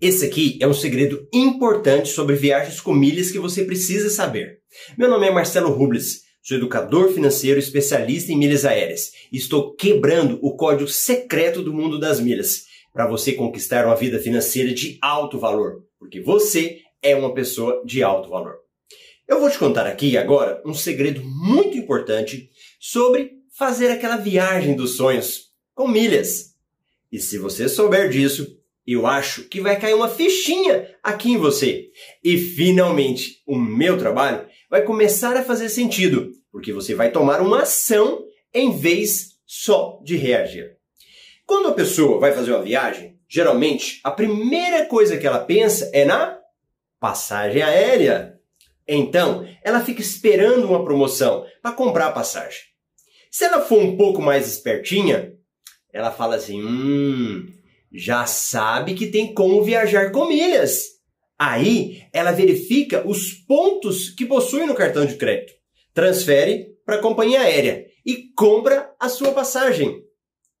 Esse aqui é um segredo importante sobre viagens com milhas que você precisa saber. Meu nome é Marcelo Rubles, sou educador financeiro especialista em milhas aéreas e estou quebrando o código secreto do mundo das milhas para você conquistar uma vida financeira de alto valor, porque você é uma pessoa de alto valor. Eu vou te contar aqui agora um segredo muito importante sobre fazer aquela viagem dos sonhos com milhas. E se você souber disso, eu acho que vai cair uma fichinha aqui em você. E finalmente, o meu trabalho vai começar a fazer sentido, porque você vai tomar uma ação em vez só de reagir. Quando a pessoa vai fazer uma viagem, geralmente a primeira coisa que ela pensa é na passagem aérea. Então, ela fica esperando uma promoção para comprar a passagem. Se ela for um pouco mais espertinha, ela fala assim: hum, já sabe que tem como viajar com milhas. Aí ela verifica os pontos que possui no cartão de crédito, transfere para a companhia aérea e compra a sua passagem.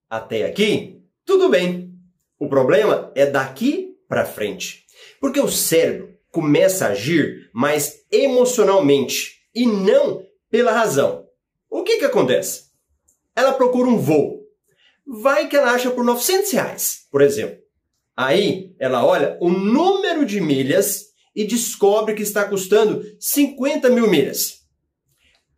Até aqui, tudo bem. O problema é daqui para frente, porque o cérebro começa a agir mais emocionalmente e não pela razão. O que, que acontece? Ela procura um voo vai que ela acha por 900 reais, por exemplo. Aí ela olha o número de milhas e descobre que está custando 50 mil milhas.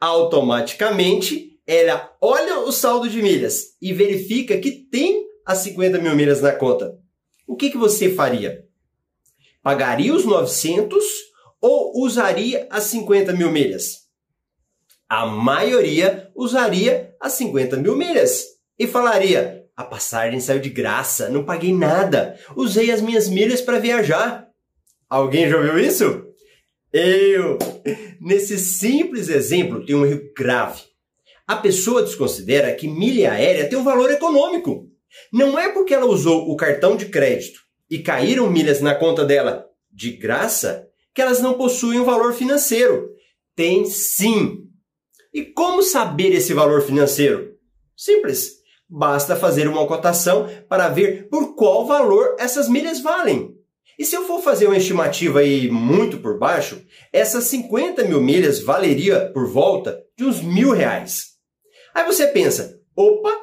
Automaticamente ela olha o saldo de milhas e verifica que tem as 50 mil milhas na conta. O que, que você faria? Pagaria os 900 ou usaria as 50 mil milhas? A maioria usaria as 50 mil milhas e falaria: a passagem saiu de graça, não paguei nada, usei as minhas milhas para viajar. Alguém já ouviu isso? Eu! Nesse simples exemplo tem um erro grave. A pessoa desconsidera que milha aérea tem um valor econômico. Não é porque ela usou o cartão de crédito e caíram milhas na conta dela de graça que elas não possuem um valor financeiro. Tem sim. E como saber esse valor financeiro? Simples. Basta fazer uma cotação para ver por qual valor essas milhas valem. E se eu for fazer uma estimativa aí muito por baixo, essas 50 mil milhas valeria por volta de uns mil reais. Aí você pensa, opa,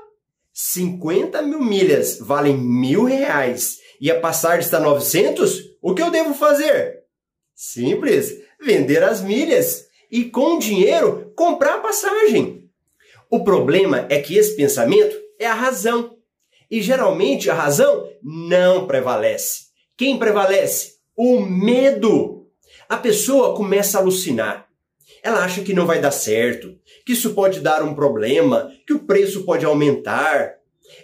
50 mil milhas valem mil reais e a passagem está 900? O que eu devo fazer? Simples, vender as milhas e com o dinheiro comprar a passagem. O problema é que esse pensamento é a razão. E geralmente a razão não prevalece. Quem prevalece? O medo. A pessoa começa a alucinar. Ela acha que não vai dar certo, que isso pode dar um problema, que o preço pode aumentar.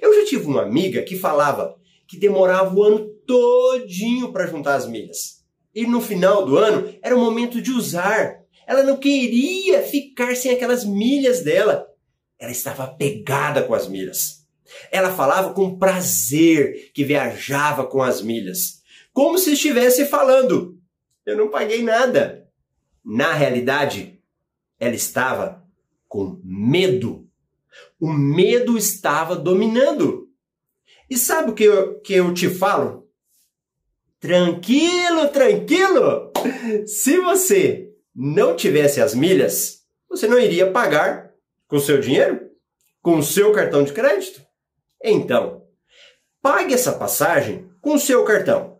Eu já tive uma amiga que falava que demorava o ano todinho para juntar as milhas. E no final do ano era o momento de usar. Ela não queria ficar sem aquelas milhas dela. Ela estava pegada com as milhas. Ela falava com prazer que viajava com as milhas, como se estivesse falando: Eu não paguei nada. Na realidade, ela estava com medo. O medo estava dominando. E sabe o que eu, que eu te falo? Tranquilo, tranquilo! Se você não tivesse as milhas, você não iria pagar com seu dinheiro? Com seu cartão de crédito? Então, pague essa passagem com seu cartão.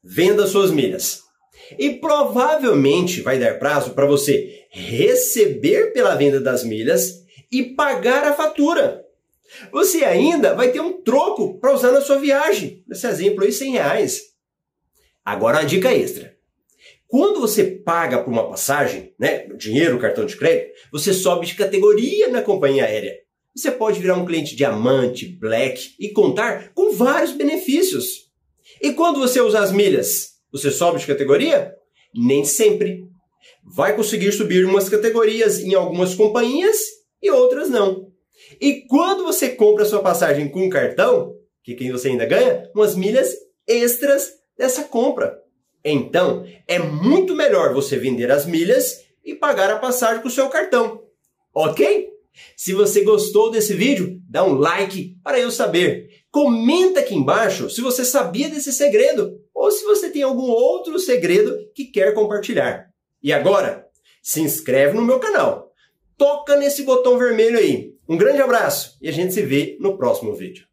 Venda suas milhas. E provavelmente vai dar prazo para você receber pela venda das milhas e pagar a fatura. Você ainda vai ter um troco para usar na sua viagem. Nesse exemplo aí, 100 reais. Agora uma dica extra. Quando você paga por uma passagem, né, dinheiro, cartão de crédito, você sobe de categoria na companhia aérea. Você pode virar um cliente diamante, black e contar com vários benefícios. E quando você usa as milhas, você sobe de categoria? Nem sempre. Vai conseguir subir umas categorias em algumas companhias e outras não. E quando você compra sua passagem com cartão, que quem você ainda ganha? Umas milhas extras dessa compra. Então, é muito melhor você vender as milhas e pagar a passagem com o seu cartão. Ok? Se você gostou desse vídeo, dá um like para eu saber. Comenta aqui embaixo se você sabia desse segredo ou se você tem algum outro segredo que quer compartilhar. E agora, se inscreve no meu canal. Toca nesse botão vermelho aí. Um grande abraço e a gente se vê no próximo vídeo.